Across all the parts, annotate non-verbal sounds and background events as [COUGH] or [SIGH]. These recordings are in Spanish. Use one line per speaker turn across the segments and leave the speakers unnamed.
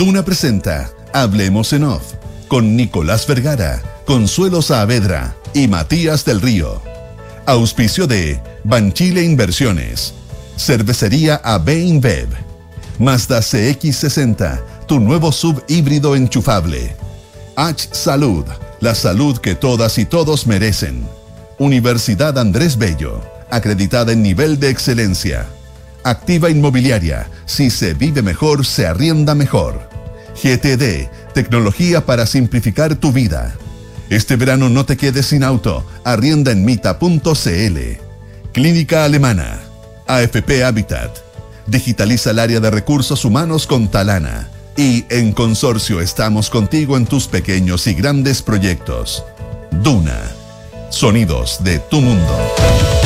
Duna presenta Hablemos en Off con Nicolás Vergara, Consuelo Saavedra y Matías del Río. Auspicio de Banchile Inversiones, Cervecería AB InBev, Mazda CX60, tu nuevo sub híbrido enchufable. H Salud, la salud que todas y todos merecen. Universidad Andrés Bello, acreditada en nivel de excelencia. Activa Inmobiliaria, si se vive mejor, se arrienda mejor. GTD, tecnología para simplificar tu vida. Este verano no te quedes sin auto, arrienda en mita.cl. Clínica Alemana, AFP Habitat. Digitaliza el área de recursos humanos con Talana. Y en Consorcio estamos contigo en tus pequeños y grandes proyectos. Duna. Sonidos de tu mundo.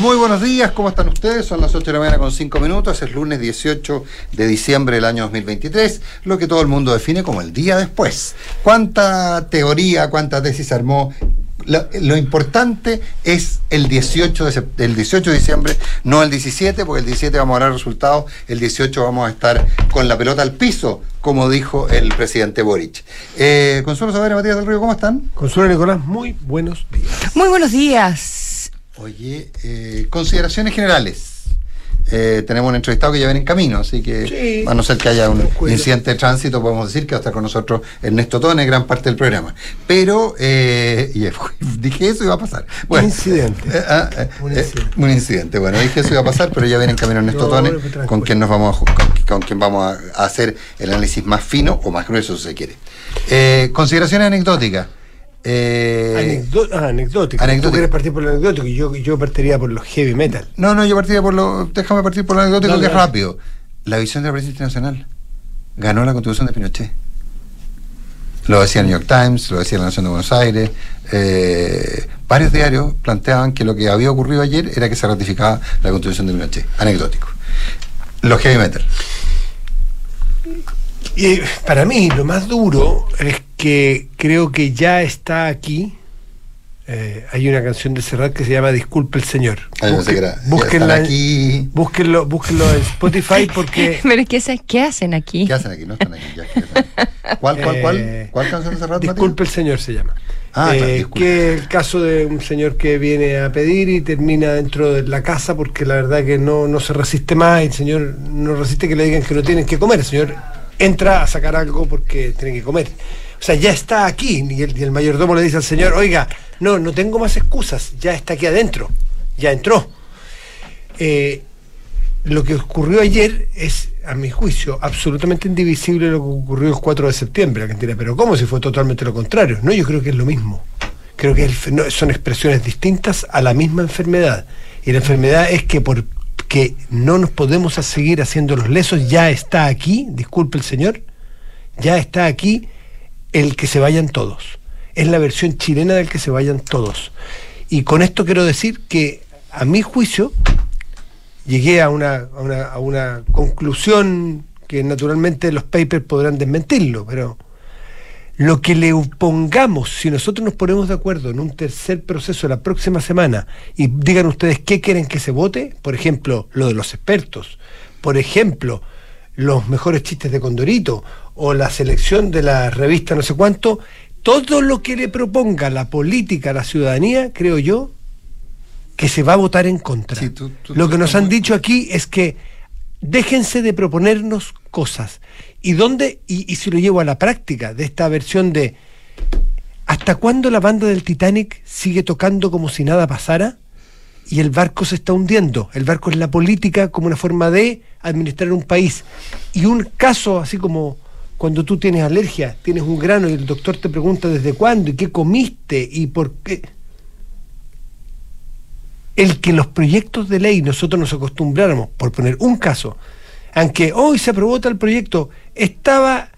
Muy buenos días, ¿cómo están ustedes? Son las 8 de la mañana con 5 minutos, es lunes 18 de diciembre del año 2023, lo que todo el mundo define como el día después. ¿Cuánta teoría, cuánta tesis armó? Lo, lo importante es el 18, de, el 18 de diciembre, no el 17, porque el 17 vamos a dar resultados, el 18 vamos a estar con la pelota al piso, como dijo el presidente Boric. Eh, Consuelo Saavedra, Matías del Río, ¿cómo están?
Consuelo Nicolás, muy buenos días.
Muy buenos días.
Oye, eh, consideraciones generales. Eh, tenemos un entrevistado que ya viene en camino, así que
Sí.
a no ser que haya un incidente de tránsito, podemos decir que va a estar con nosotros Ernesto Tone, gran parte del programa. Pero, eh, y, [LAUGHS] dije eso y va a pasar. Bueno,
Incidente.
eh, ah, eh,
Un
eh,
incidente.
un incidente. Bueno, dije eso iba a pasar, pero ya viene en camino Ernesto [LAUGHS]
No,
Tone, con quien nos vamos a, con, con quien vamos a, hacer el análisis más fino o más grueso, si se quiere. Eh, consideraciones anecdóticas. Eh,
Anecdó- ah, anecdótico.
anecdótico.
Tú quieres partir por lo anecdótico y yo, yo partiría por los heavy metal.
No, no, yo partiría por lo. Déjame partir por lo anecdótico
Dale,
que es
dale.
rápido. La visión de la prensa internacional ganó la contribución de Pinochet. Lo decía el New York Times, lo decía la Nación de Buenos Aires. eh, varios diarios planteaban que lo que había ocurrido ayer era que se ratificaba la contribución de Pinochet. Anecdótico. Los heavy metal.
Y eh, para mí lo más duro es que creo que ya está aquí. eh, hay una canción de Serrat que se llama Disculpe el Señor.
Ah, yo pensé
Busque-
ya
búsquenla
aquí.
búsquenlo, búsquenlo en Spotify porque [LAUGHS]
Pero es que, ¿sabes ¿qué hacen aquí?
¿Qué hacen aquí? No están aquí. ya. ¿Cuál, cuál, cuál?
Eh,
¿Cuál canción de Serrat,
Disculpe el Señor se llama.
Ah, claro,
Eh,
disculpe.
que es el caso de un señor que viene a pedir y termina dentro de la casa porque la verdad que no, no se resiste más y el señor no resiste que le digan que no tienen que comer. El señor entra a sacar algo porque tiene que comer. O sea, ya está aquí y el, mayordomo le dice al señor, oiga, no, no tengo más excusas, ya está aquí adentro, ya entró. Eh, lo que ocurrió ayer es, a mi juicio, absolutamente indivisible lo que ocurrió el 4 de septiembre. Gente dirá, pero ¿cómo si fue totalmente lo contrario? No, yo creo que es lo mismo. Creo que el son expresiones distintas a la misma enfermedad. Y la enfermedad es que porque no nos podemos seguir haciendo los lesos, ya está aquí, disculpe el señor, ya está aquí el que se vayan todos. Es la versión chilena del que se vayan todos. Y con esto quiero decir que, a mi juicio, llegué a una, a una, conclusión que naturalmente los papers podrán desmentirlo, pero lo que le pongamos, si nosotros nos ponemos de acuerdo en un tercer proceso la próxima semana y digan ustedes qué quieren que se vote, por ejemplo, lo de los expertos, por ejemplo, los mejores chistes de Condorito o la selección de la revista no sé cuánto, todo lo que le proponga la política a la ciudadanía, creo yo, que se va a votar en contra.
Sí, tú- tú-
lo que nos han dicho aquí es que déjense de proponernos cosas. ¿Y dónde? Y, y si lo llevo a la práctica de esta versión de ¿hasta cuándo la banda del Titanic sigue tocando como si nada pasara? Y el barco se está hundiendo. El barco es la política como una forma de administrar un país. Y un caso así como cuando tú tienes alergia, tienes un grano y el doctor te pregunta desde cuándo y qué comiste y por qué el que los proyectos de ley nosotros nos acostumbráramos, por poner un caso, aunque hoy se aprobó tal proyecto, estaba,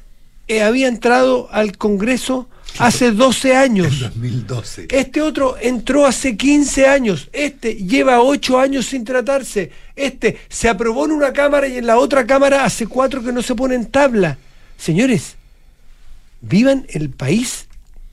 eh, había entrado al Congreso hace 12 años.
2012.
Este otro entró hace 15 años. Este lleva 8 años sin tratarse. Este se aprobó en una cámara y en la otra cámara hace 4 que no se pone en tabla. Señores, vivan el país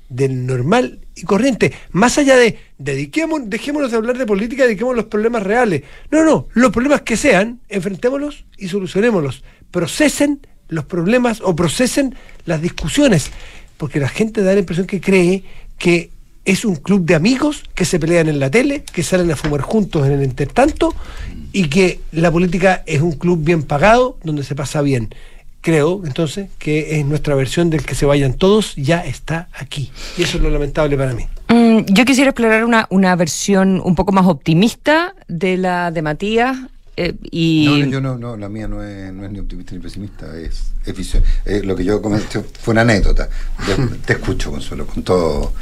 del normal y corriente. Más allá de dejémonos de hablar de política, dediquemos los problemas reales. No, no, los problemas que sean, enfrentémoslos y solucionémoslos. Procesen los problemas o procesen las discusiones. Porque la gente da la impresión que cree que es un club de amigos que se pelean en la tele, que salen a fumar juntos en el intertanto y que la política es un club bien pagado donde se pasa bien. Creo entonces que es nuestra versión del que se vayan todos ya está aquí. Y eso es lo lamentable para mí.
Mm, yo quisiera explorar una, una versión un poco más optimista de la de Matías. eh, y
No, no, yo no, no, la mía no es, no es ni optimista ni pesimista, es, es visión. Eh, lo que yo comenté fue una anécdota. Te, te escucho, Consuelo, con todo,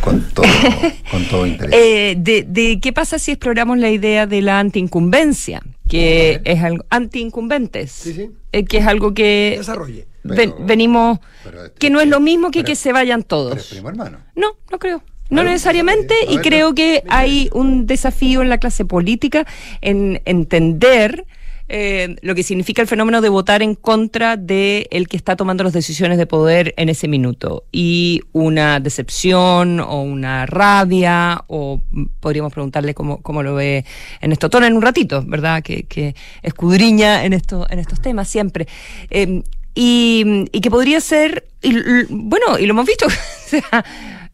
con todo, [LAUGHS] con todo interés.
Eh, de, de qué pasa si exploramos la idea de la antiincumbencia, que es algo antiincumbentes,
Sí, sí.
eh, que es algo que
Desarrolle.
ven-
Pero-
venimos,
pero este-
que no es lo mismo que
pero-
que se vayan
Pero es
todos.
primo hermano.
No, no creo. No necesariamente, y creo que hay un desafío en la clase política en entender eh, lo que significa el fenómeno de votar en contra de el que está tomando las decisiones de poder en ese minuto. Y una decepción o una rabia, o podríamos preguntarle cómo, cómo lo ve en esto tono en un ratito, ¿verdad? Que, que escudriña en, esto, en estos temas siempre. Eh, y, y que podría ser, y bueno, y lo hemos visto, [LAUGHS] o sea,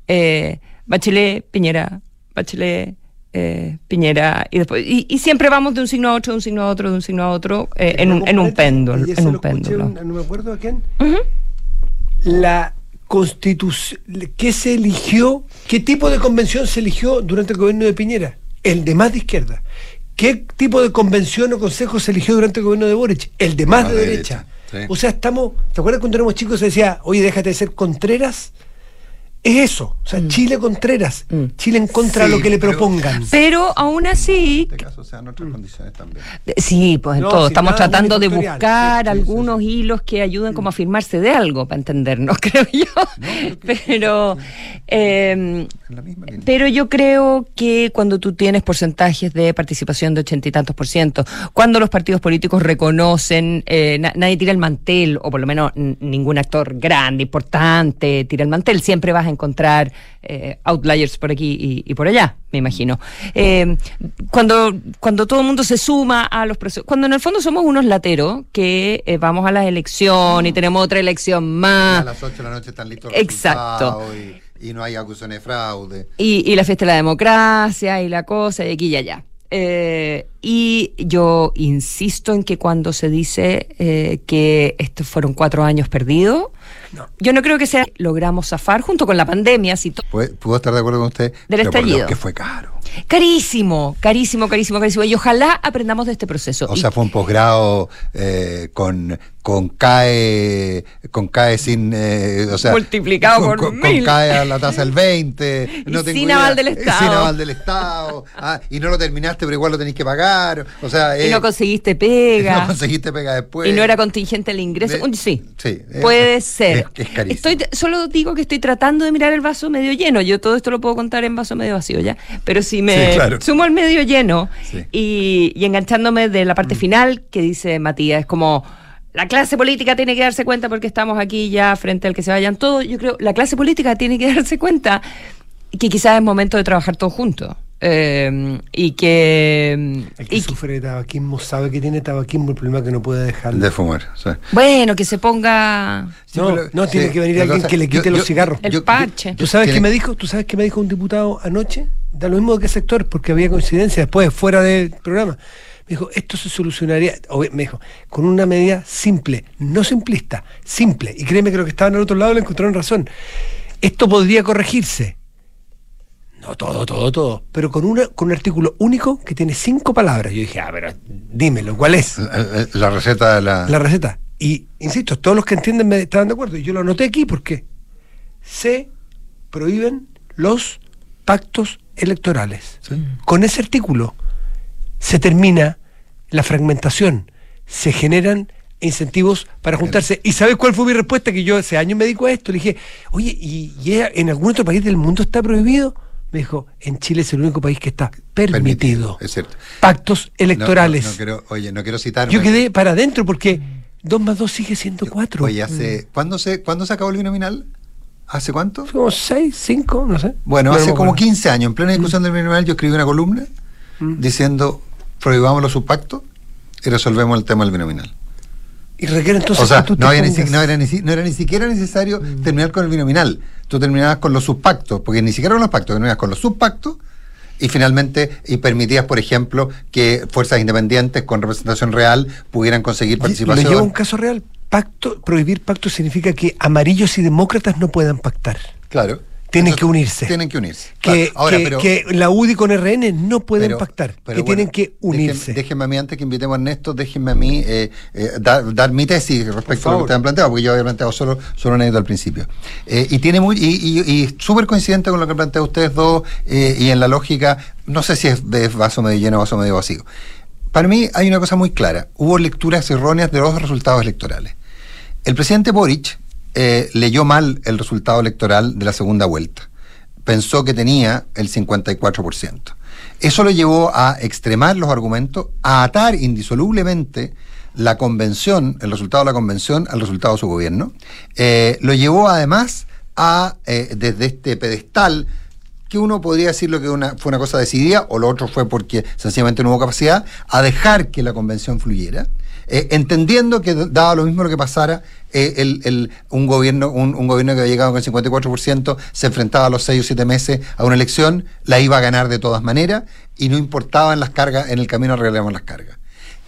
eh, Bachelet, Piñera, Bachelet, eh, Piñera, y después, y, y siempre vamos de un signo a otro, de un signo a otro, de un signo a otro, eh, en, un, en un péndulo, en un péndulo.
un- no me acuerdo a quién. La constitución, ¿qué se eligió? ¿Qué tipo de convención se eligió durante el gobierno de Piñera? El de más de izquierda. ¿Qué tipo de convención o consejo se eligió durante el gobierno de Boric? El de más
Más
de
de
derecha.
derecha, sí.
O sea, estamos, ¿te acuerdas cuando éramos chicos se decía, oye, déjate de ser Contreras? Es eso, o sea, Chile Contreras,
Mm.
Chile en contra de
Sí,
lo que le propongan.
Pero aún así,
En este caso, o sea, en otras condiciones también.
Sí, pues en
No,
todo. Estamos tratando de buscar
Sí, sí, sí,
algunos
sí.
hilos que ayuden como a afirmarse de algo, para entendernos, [LAUGHS] creo yo. pero, eh, pero yo creo que cuando tú tienes porcentajes de participación de ochenta y tantos por ciento, cuando los partidos políticos reconocen, eh, na- nadie tira el mantel, o por lo menos ningún actor grande, importante, tira el mantel, siempre vas a encontrar eh, outliers por aquí y, y por allá, me imagino. Eh, cuando, cuando todo el mundo se suma a los procesos, cuando en el fondo somos unos lateros que eh, vamos a la elección y tenemos otra elección
A
más.
las 8 de la noche están listos
Exacto.
Y, y no hay acusaciones de fraude.
Y, y la fiesta de la democracia y la cosa y aquí y allá. Eh, y yo insisto en que cuando se dice eh, que estos fueron cuatro años perdidos, yo no creo que sea logramos zafar junto con la pandemia, si
Puedo, estar de acuerdo con usted.
Del
pero por
estallido.
Dios, que fue caro.
carísimo, carísimo, carísimo, carísimo. Y ojalá aprendamos de este proceso.
O
Y-
sea, fue un posgrado eh, con, con CAE, con CAE sin. eh, o sea,
Multiplicado
con,
por
con-. CAE a la tasa del 20. [LAUGHS]
Y
no tengo [LAUGHS]
sin
idea.
aval del
Eh,
Estado.
Sin aval del Estado. Ah, y no lo terminaste, pero igual lo tenéis que pagar. O sea,
y
eh, [LAUGHS]
no conseguiste pega.
no conseguiste pega después.
y no era contingente el ingreso.
De-
sí,
sí, eh,
puede ser.
es- es carísimo.
Estoy, solo digo que estoy tratando de mirar el vaso medio lleno. Yo todo esto lo puedo contar en vaso medio vacío ya. Pero si me
Sí, claro.
sumo al medio lleno
Sí.
y, y enganchándome de la
Mm.
parte final que dice Matías, es como la clase política tiene que darse cuenta porque estamos aquí ya frente al que se vayan todos. Yo creo la clase política tiene que [LAUGHS] darse cuenta que quizás es momento de trabajar todos juntos. Eh, y que,
El que
y
sufre de tabaquismo sabe que tiene tabaquismo, el problema es que no puede dejarlo.
De fumar. sea.
bueno que se ponga
Sí,
no,
pero-
no, tiene
sí,
que venir alguien
cosa-
que le quite
yo-
los
yo-
cigarros.
El parche.
¿Tú sabes qué me dijo? ¿Tú sabes qué me dijo un diputado anoche? Da lo mismo de qué sector, porque había coincidencia después, fuera del programa. Me dijo, esto se solucionaría, o me dijo, con una medida simple, no simplista, simple. Y créeme que los que estaban al otro lado le encontraron razón. Esto podría corregirse. No todo, todo, todo. Pero con, una, con un artículo único que tiene cinco palabras. Yo dije, ah, pero dímelo, ¿cuál es?
La, la receta de la.
la receta. Y, insisto, todos los que entienden me estaban de acuerdo. Y yo lo anoté aquí porque se prohíben los pactos electorales.
Sí.
Con ese artículo se termina la fragmentación, se generan incentivos para juntarse. ¿Y sabes cuál fue mi respuesta? Que yo hace años me dedico a esto. Le dije, oye, ¿y, y en algún otro país del mundo está prohibido? Me dijo, en Chile es el único país que está permitido.
Es cierto.
Pactos electorales.
No, no quiero, oye, no quiero citar.
Yo quedé para adentro porque 2 más 2 sigue siendo 4.
Oye, hace. ¿cuándo, se, ¿Cuándo se acabó el binominal? ¿Hace cuánto?
Como 6, 5, no sé.
Bueno,
No, no
hace como
acuerdo.
15 años, en plena discusión del binominal, yo escribí una columna
Mm.
diciendo prohibamos los subpactos y resolvemos el tema del binominal.
Y requiere entonces
o sea,
que tú
no, había ni
pongas-
no era ni, si- no era ni siquiera necesario
Mm.
terminar con el binominal. Tú terminabas con los subpactos, porque ni siquiera con los pactos, terminabas con los subpactos y finalmente y permitías, por ejemplo, que fuerzas independientes con representación real pudieran conseguir participación.
llevo a un caso real. Pacto, prohibir pacto significa que amarillos y demócratas no puedan pactar.
Claro.
Tienen
Entonces,
que unirse.
Tienen que unirse.
Que,
Claro. Ahora,
que-
pero-
que la UDI con RN no pueden
Pero-
pactar,
pero
que
bueno,
tienen que unirse.
déjenme a mí, antes que invitemos a Ernesto, déjenme a mí eh, eh, dar, dar mi tesis respecto a lo que ustedes han planteado, porque yo había planteado solo, solo anécdota al principio. Eh, y tiene muy, y, y- y súper coincidente con lo que plantean ustedes dos, y en la lógica, no sé si es de vaso medio lleno o vaso medio vacío. Para mí hay una cosa muy clara. Hubo lecturas erróneas de los resultados electorales. El presidente Boric eh, leyó mal el resultado electoral de la segunda vuelta. Pensó que tenía el 54%. Eso lo llevó a extremar los argumentos, a atar indisolublemente la convención, el resultado de la convención, al resultado de su gobierno. Eh, lo llevó además a, eh, desde este pedestal, que uno podría decir lo que una, fue una cosa decidida, o lo otro fue porque sencillamente no hubo capacidad, a dejar que la convención fluyera, eh, entendiendo que daba lo mismo lo que pasara, eh, el, el- un, gobierno, un, un gobierno que había llegado con el 54%, se enfrentaba a los 6 o 7 meses a una elección, la iba a ganar de todas maneras, y no importaban las cargas, en el camino arreglamos las cargas.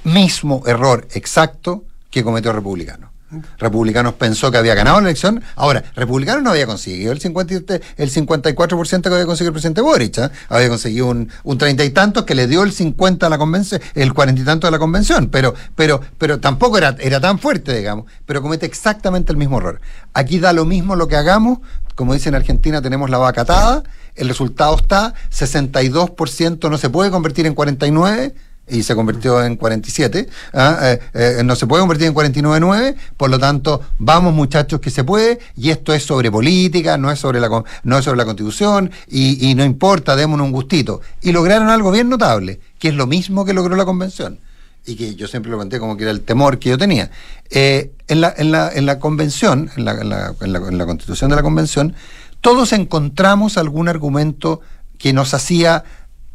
Mismo error exacto que cometió el republicano. Republicanos pensó que había ganado la elección. Ahora, Republicanos no había conseguido el, 50, y- el 54% que había conseguido el presidente Boric. ¿ah? Había conseguido un, 30 y tantos que le dio el 50 a la convención, el 40 y tanto de la convención. Pero, pero, pero tampoco era, era tan fuerte, digamos. Pero comete exactamente el mismo error. Aquí da lo mismo lo que hagamos. Como dice en Argentina, tenemos la vaca atada. El resultado está, 62% no se puede convertir en 49% y se convirtió en 47, ¿ah? Eh, eh, no se puede convertir en 49.9, por lo tanto, vamos muchachos que se puede, y esto es sobre política, no es sobre la, no es sobre la constitución, y, no importa, démonos un gustito. Y lograron algo bien notable, que es lo mismo que logró la convención, y que yo siempre lo planteé como que era el temor que yo tenía. Eh, en, la, en, la, en la convención, en la- en la- en la constitución de la convención, todos encontramos algún argumento que nos hacía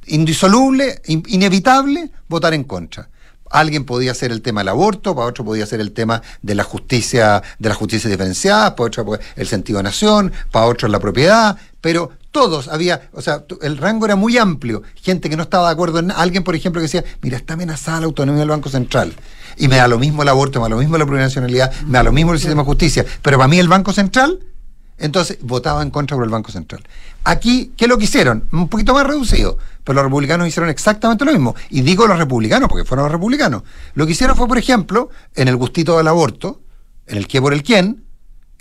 indisoluble, in- inevitable, votar en contra. Alguien podía ser el tema del aborto, para otro podía ser el tema de la justicia, de la justicia diferenciada, para otro pues, el sentido de nación, para otro la propiedad, pero todos había, o sea, el rango era muy amplio. Gente que no estaba de acuerdo en. Alguien, por ejemplo, que decía, mira, está amenazada la autonomía del Banco Central. Y me da lo mismo el aborto, me da lo mismo la plurinacionalidad, me da lo mismo el sistema de justicia. Pero para mí el Banco Central entonces votaba en contra por el Banco Central. Aquí, ¿qué es lo que hicieron? Un poquito más reducido, pero los republicanos hicieron exactamente lo mismo. Y digo los republicanos, porque fueron los republicanos. Lo que hicieron fue, por ejemplo, en el gustito del aborto, en el qué por el quién,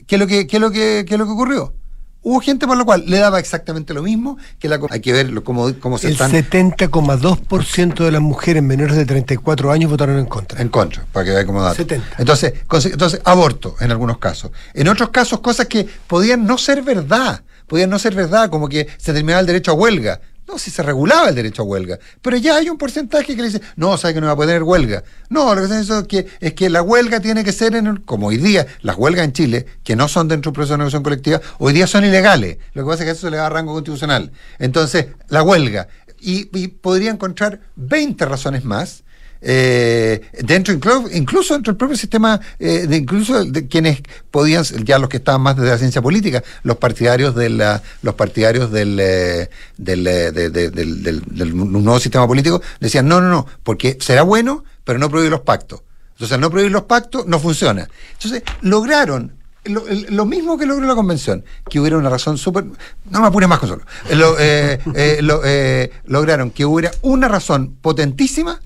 ¿qué es lo que, qué es lo que, qué es lo que ocurrió? Hubo gente por lo cual le daba exactamente lo mismo que la... Hay que ver cómo, cómo se
El
están
70,2% de las mujeres menores de 34 años votaron en contra.
en contra, para que vea cómo dato.
70.
Entonces, entonces, aborto en algunos casos. En otros casos, cosas que podían no ser verdad. Podían no ser verdad, como que se terminaba el derecho a huelga. No, si se regulaba el derecho a huelga. Pero ya hay un porcentaje que le dice, no, sabe que no va a poder huelga. No, lo que se es que, es que la huelga tiene que ser, en el- como hoy día, las huelgas en Chile, que no son dentro del proceso de negociación colectiva, hoy día son ilegales. Lo que pasa es que eso le da rango constitucional. Entonces, la huelga. Y, y podría encontrar 20 razones más eh, dentro inclu- incluso dentro del propio sistema eh, incluso de quienes podían ya los que estaban más desde la ciencia política los partidarios de la, los partidarios del eh, del, eh, de- de- del, del- del nuevo sistema político decían no no no porque será bueno pero no prohibir los pactos entonces al no prohibir los pactos no funciona entonces lograron lo, mismo que logró la convención, que hubiera una razón súper... No me apures más con solo. Lo, eh, eh, lo, eh, lograron que hubiera una razón potentísima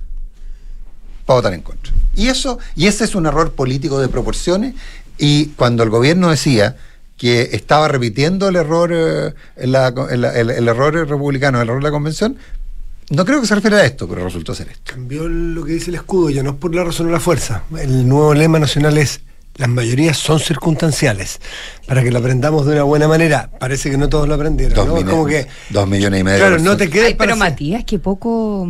para votar en contra. Y eso, y ese es un error político de proporciones. Y cuando el gobierno decía que estaba repitiendo el error, eh, en la- en la- el, el error republicano, el error de la convención, no creo que se refiera a esto, pero resultó ser esto.
Cambió lo que dice el escudo, ya no es por la razón o la fuerza. El nuevo lema nacional es las mayorías son circunstanciales. Para que lo aprendamos de una buena manera. Parece que no todos lo aprendieron,
Dos,
¿no? Es
mine-
como que,
dos millones y medio.
claro,
de
no te
personas.
quedes
Ay, pero Matías, qué poco.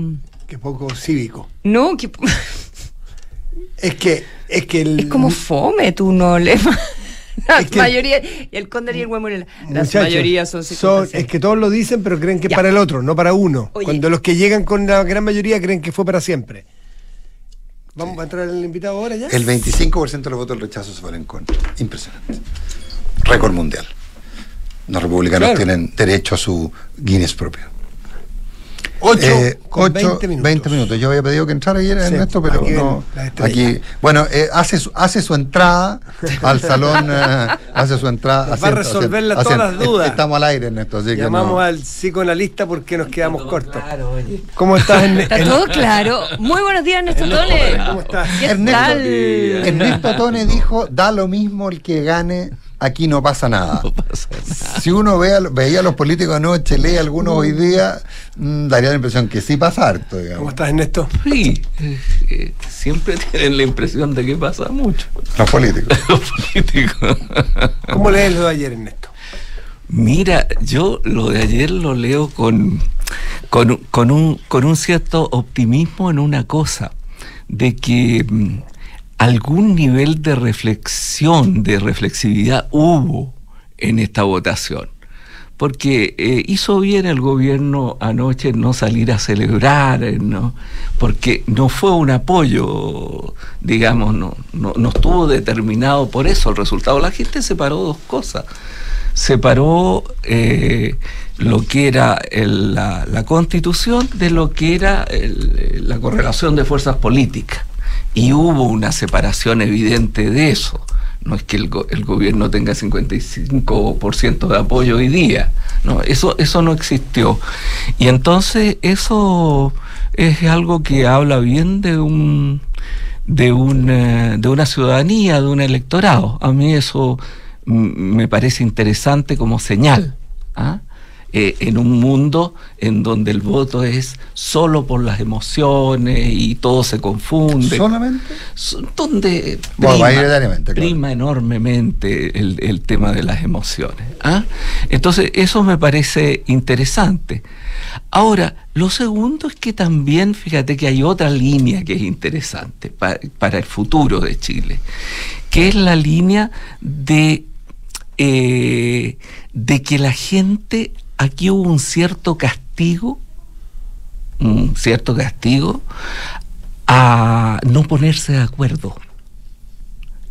Que poco cívico.
No, que [LAUGHS]
Es que, es que el,
es como fome tu no lema. [LAUGHS] Las mayorías, y el cóndor y el huevo, las mayorías son
son-
56.
Es que todos lo dicen, pero creen que es para el otro, no para uno.
Oye.
Cuando los que llegan con la gran mayoría creen que fue para siempre. ¿Vamos a entrar el invitado ahora ya?
El 25% de los votos del rechazo se fueron en contra. Impresionante. Récord mundial. Los republicanos
Claro.
tienen derecho a su Guinness propio.
8
Eh,
con
ocho,
20 minutos.
20 minutos. Yo había pedido que entrara ayer
Sí,
en esto, pero
aquí
no. Aquí, bueno, eh, hace, su, hace su entrada al salón, eh, [LAUGHS] hace su entrada.
Va a resolverle todas las dudas.
Estamos al aire en esto, así que
Llamamos
no.
al psicoanalista porque nos quedamos cortos. ¿Cómo estás? [LAUGHS] En,
Está
en-
todo claro. Muy buenos días, Néstor Tole.
¿Cómo estás?
¿Qué
Ernesto,
tal?
Ernesto Tone dijo, da lo mismo el que gane, aquí [LAUGHS] no pasa nada. Si uno ve a lo- veía a los políticos anoche, lee algunos hoy día, mm, daría la impresión que sí pasa harto, digamos.
¿Cómo estás, Ernesto?
Sí, eh, eh, siempre tienen la impresión de que pasa mucho.
Los políticos. [LAUGHS]
Los políticos.
¿Cómo lees lo de ayer, Ernesto?
Mira, yo lo de ayer lo leo con, con, con un, con un cierto optimismo en una cosa, de que mm, algún nivel de reflexión, de reflexividad hubo en esta votación. Porque eh, hizo bien el gobierno anoche no salir a celebrar, no, porque no fue un apoyo, digamos, no, no, no estuvo determinado por eso el resultado. La gente separó dos cosas separó eh, lo que era el- la, la constitución de lo que era el- la correlación de fuerzas políticas. Y hubo una separación evidente de eso. No es que el, go- el gobierno tenga 55% de apoyo hoy día. No, eso, eso no existió. Y entonces eso es algo que habla bien de un de una, de una ciudadanía, de un electorado. A mí eso me parece interesante como señal. ¿ah? Eh, en un mundo en donde el voto es solo por las emociones y todo se confunde.
¿Solamente?
So- donde
Bueno,
prima,
claro.
prima enormemente el, el tema de las emociones. ¿ah? Entonces, eso me parece interesante. Ahora, lo segundo es que también, fíjate que hay otra línea que es interesante pa- para el futuro de Chile, que es la línea de, eh, de que la gente, aquí hubo un cierto castigo, un cierto castigo a no ponerse de acuerdo,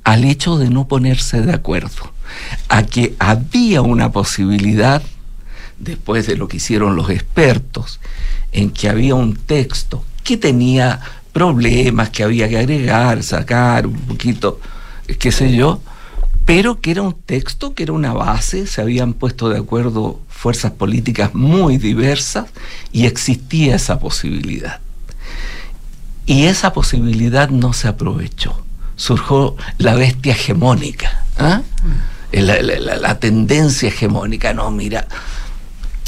al hecho de no ponerse de acuerdo, a que había una posibilidad, después de lo que hicieron los expertos, en que había un texto que tenía problemas que había que agregar, sacar un poquito, qué sé yo, pero que era un texto, que era una base, se habían puesto de acuerdo fuerzas políticas muy diversas y existía esa posibilidad. Y esa posibilidad no se aprovechó. Surgió la bestia hegemónica, ¿ah? la, tendencia hegemónica. No, mira,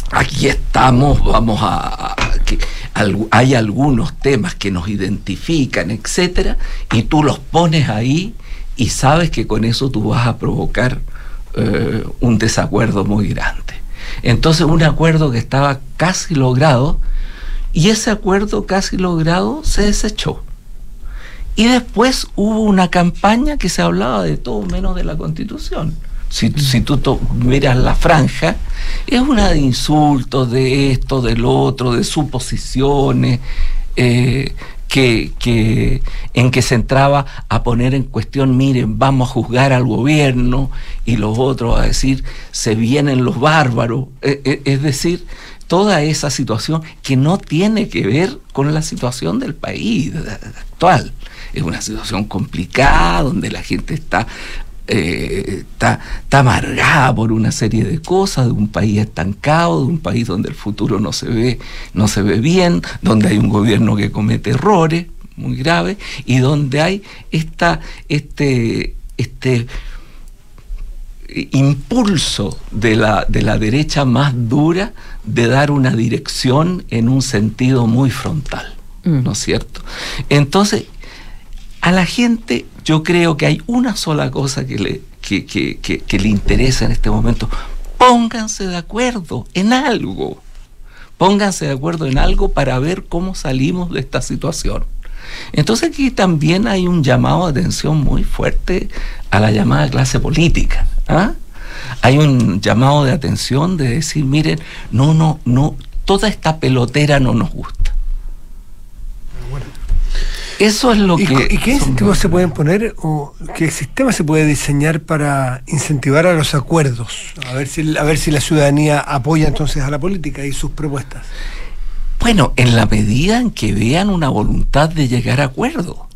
aquí estamos, vamos a, hay algunos temas que nos identifican, etcétera, y tú los pones ahí y sabes que con eso tú vas a provocar eh, un desacuerdo muy grande. Entonces, un acuerdo que estaba casi logrado, y ese acuerdo casi logrado se desechó. Y después hubo una campaña que se hablaba de todo menos de la constitución. Si, si tú to- miras la franja, es una de insultos, de esto, del otro, de suposiciones, eh, que, que, en que se entraba a poner en cuestión, miren, vamos a juzgar al gobierno, y los otros a decir, se vienen los bárbaros. Eh, eh, es decir, toda esa situación que no tiene que ver con la situación del país actual. Es una situación complicada donde la gente está, está, está amargada por una serie de cosas, de un país estancado, de un país donde el futuro no se ve, no se ve bien, donde hay un gobierno que comete errores muy graves y donde hay esta, este, este impulso de la, de la derecha más dura de dar una dirección en un sentido muy frontal. ¿no es cierto? Entonces, a la gente yo creo que hay una sola cosa que le, que, que- que- le interesa en este momento. Pónganse de acuerdo en algo. Pónganse de acuerdo en algo para ver cómo salimos de esta situación. Entonces aquí también hay un llamado de atención muy fuerte a la llamada clase política. ¿ah? Hay un llamado de atención de decir, miren, no, no, no, toda esta pelotera no nos gusta. Eso es lo
¿Y,
que...
¿Y qué incentivos se pueden poner o qué sistema se puede diseñar para incentivar a los acuerdos? A ver si, a ver si la ciudadanía apoya entonces a la política y sus propuestas.
Bueno, en la medida en que vean una voluntad de llegar a acuerdo.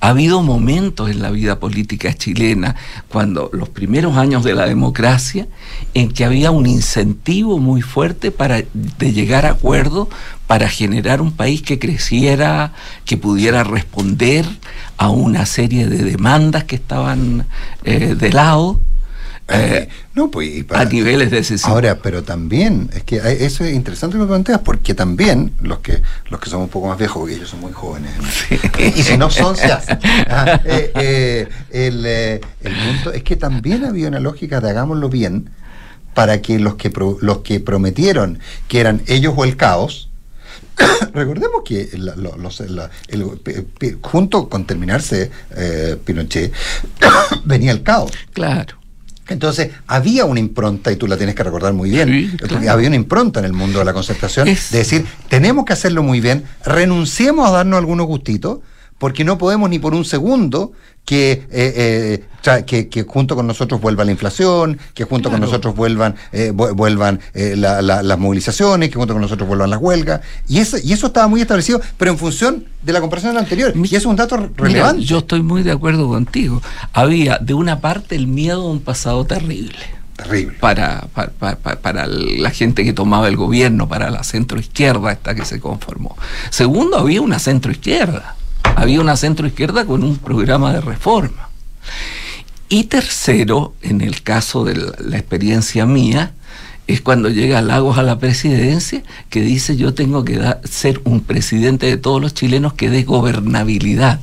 Ha habido momentos en la vida política chilena, cuando los primeros años de la democracia, en que había un incentivo muy fuerte para llegar a acuerdo para generar un país que creciera, que pudiera responder a una serie de demandas que estaban eh, de lado
Eh,
eh,
no, pues, para-
a niveles decisivos.
Ahora, pero también, es que eso es interesante lo que planteas, porque también los que los que somos un poco más viejos, porque ellos son muy jóvenes, [LAUGHS] y si no son, se hacen. Ah, eh, eh, el, el punto es que también había una lógica de hagámoslo bien para que los que pro- los que prometieron que eran ellos o el caos, [COUGHS] recordemos que la- lo- los- la- el- junto con terminarse eh, Pinochet, [COUGHS] venía el caos.
Claro.
Entonces, había una impronta, y tú la tienes que recordar muy bien,
Sí, claro.
había una impronta en el mundo de la concertación,
Es-
de decir, tenemos que hacerlo muy bien, renunciemos a darnos algunos gustitos, porque no podemos ni por un segundo que, eh, eh, que, que junto con nosotros vuelva la inflación, que junto con nosotros vuelvan, eh, vu- vuelvan eh, la- la- las movilizaciones, que junto con nosotros vuelvan las huelgas. Y eso, y eso estaba muy establecido, pero en función de la comparación anterior.
Mi-
Y eso es un dato
Mira,
relevante.
yo estoy muy de acuerdo contigo. Había, de una parte, el miedo a un pasado terrible.
Terrible.
Para, para, para- para la gente que tomaba el gobierno, para la centroizquierda esta que se conformó. Segundo, había una centroizquierda. Había una centroizquierda con un programa de reforma. Y tercero, en el caso de la, la experiencia mía, es cuando llega Lagos a la presidencia, que dice yo tengo que da- ser un presidente de todos los chilenos que dé gobernabilidad.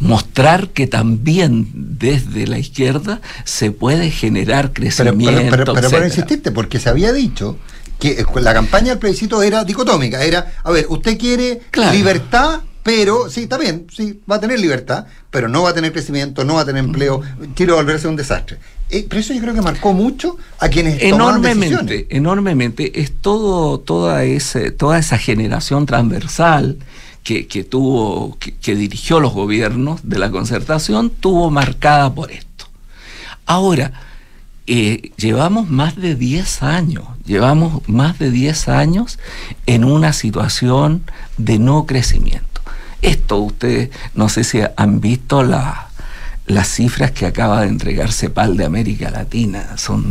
Mostrar que también desde la izquierda se puede generar crecimiento.
pero, pero, pero porque se había dicho que eh, la campaña del plebiscito era dicotómica, era, a ver, usted quiere
Claro.
libertad, pero, sí, está bien, sí, va a tener libertad, pero no va a tener crecimiento, no va a tener empleo, quiere volverse un desastre. Eh, pero eso yo creo que marcó mucho a quienes tomaban decisiones.
enormemente, enormemente. Es todo, toda, ese, toda esa generación transversal que, que tuvo, que, que dirigió los gobiernos de la concertación, tuvo marcada por esto. Ahora, eh, llevamos más de 10 años, llevamos más de 10 años en una situación de no crecimiento. Esto ustedes, no sé si han visto la- las cifras que acaba de entregar CEPAL de América Latina, son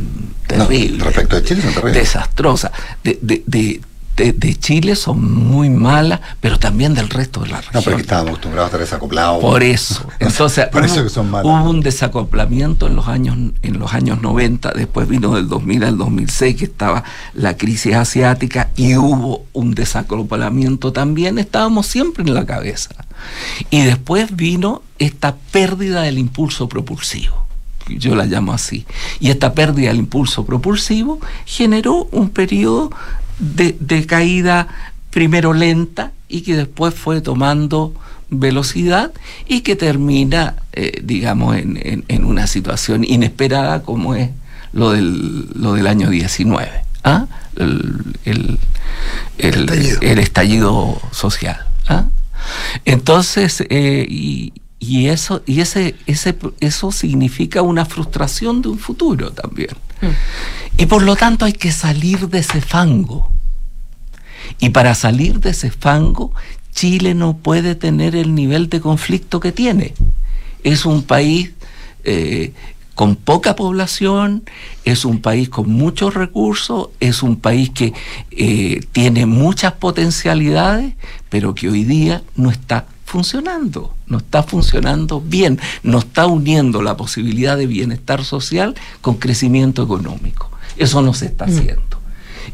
No,
terribles.
respecto de Chile son terribles.
Desastrosas. De, de- de- de- de Chile son muy malas, pero también del resto de la región.
No, pero que estábamos acostumbrados a estar desacoplados.
Por eso. [LAUGHS] Entonces,
Por eso que son malas.
hubo un desacoplamiento en los años en los años 90, después vino del 2000 al 2006 que estaba la crisis asiática y hubo un desacoplamiento también, estábamos siempre en la cabeza. Y después vino esta pérdida del impulso propulsivo. Yo la llamo así. Y esta pérdida del impulso propulsivo generó un periodo de, de caída primero lenta y que después fue tomando velocidad y que termina, eh, digamos, en, en- en una situación inesperada como es lo del, lo del año 19. ¿ah? El, el- el-
Estallido.
el estallido social. ¿ah? Entonces, eh, y, y eso, y ese, ese, eso significa una frustración de un futuro también. Y por lo tanto hay que salir de ese fango. Y para salir de ese fango, Chile no puede tener el nivel de conflicto que tiene. Es un país eh, con poca población, es un país con muchos recursos, es un país que eh, tiene muchas potencialidades, pero que hoy día no está funcionando, no está funcionando bien, no está uniendo la posibilidad de bienestar social con crecimiento económico. Eso no se está haciendo.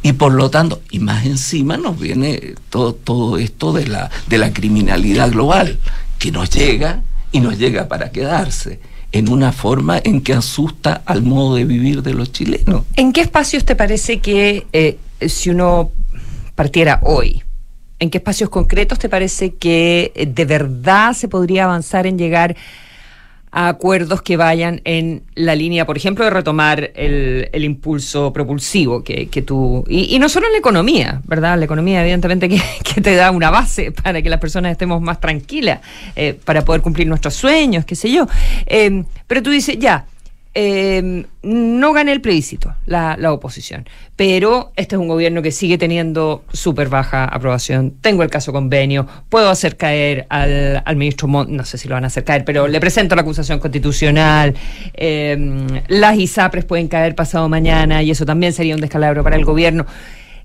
Y por lo tanto, y más encima nos viene todo, todo esto de la, de la criminalidad global, que nos llega y nos llega para quedarse en una forma en que asusta al modo de vivir de los chilenos.
¿En qué espacios te parece que eh, si uno partiera hoy, en qué espacios concretos te parece que eh, de verdad se podría avanzar en llegar a acuerdos que vayan en la línea, por ejemplo, de retomar el, el impulso propulsivo que, que tú... Y, no solo en la economía, ¿verdad? La economía evidentemente que, [LAUGHS] que te da una base para que las personas estemos más tranquilas, eh, para poder cumplir nuestros sueños, qué sé yo. Eh, pero tú dices, ya, eh, no gane el plebiscito, la, la, oposición. Pero este es un gobierno que sigue teniendo súper baja aprobación. Tengo el caso convenio, puedo hacer caer al, al ministro Montt, no sé si lo van a hacer caer, pero le presento la acusación constitucional. Eh, las ISAPRES pueden caer pasado mañana y eso también sería un descalabro para el gobierno.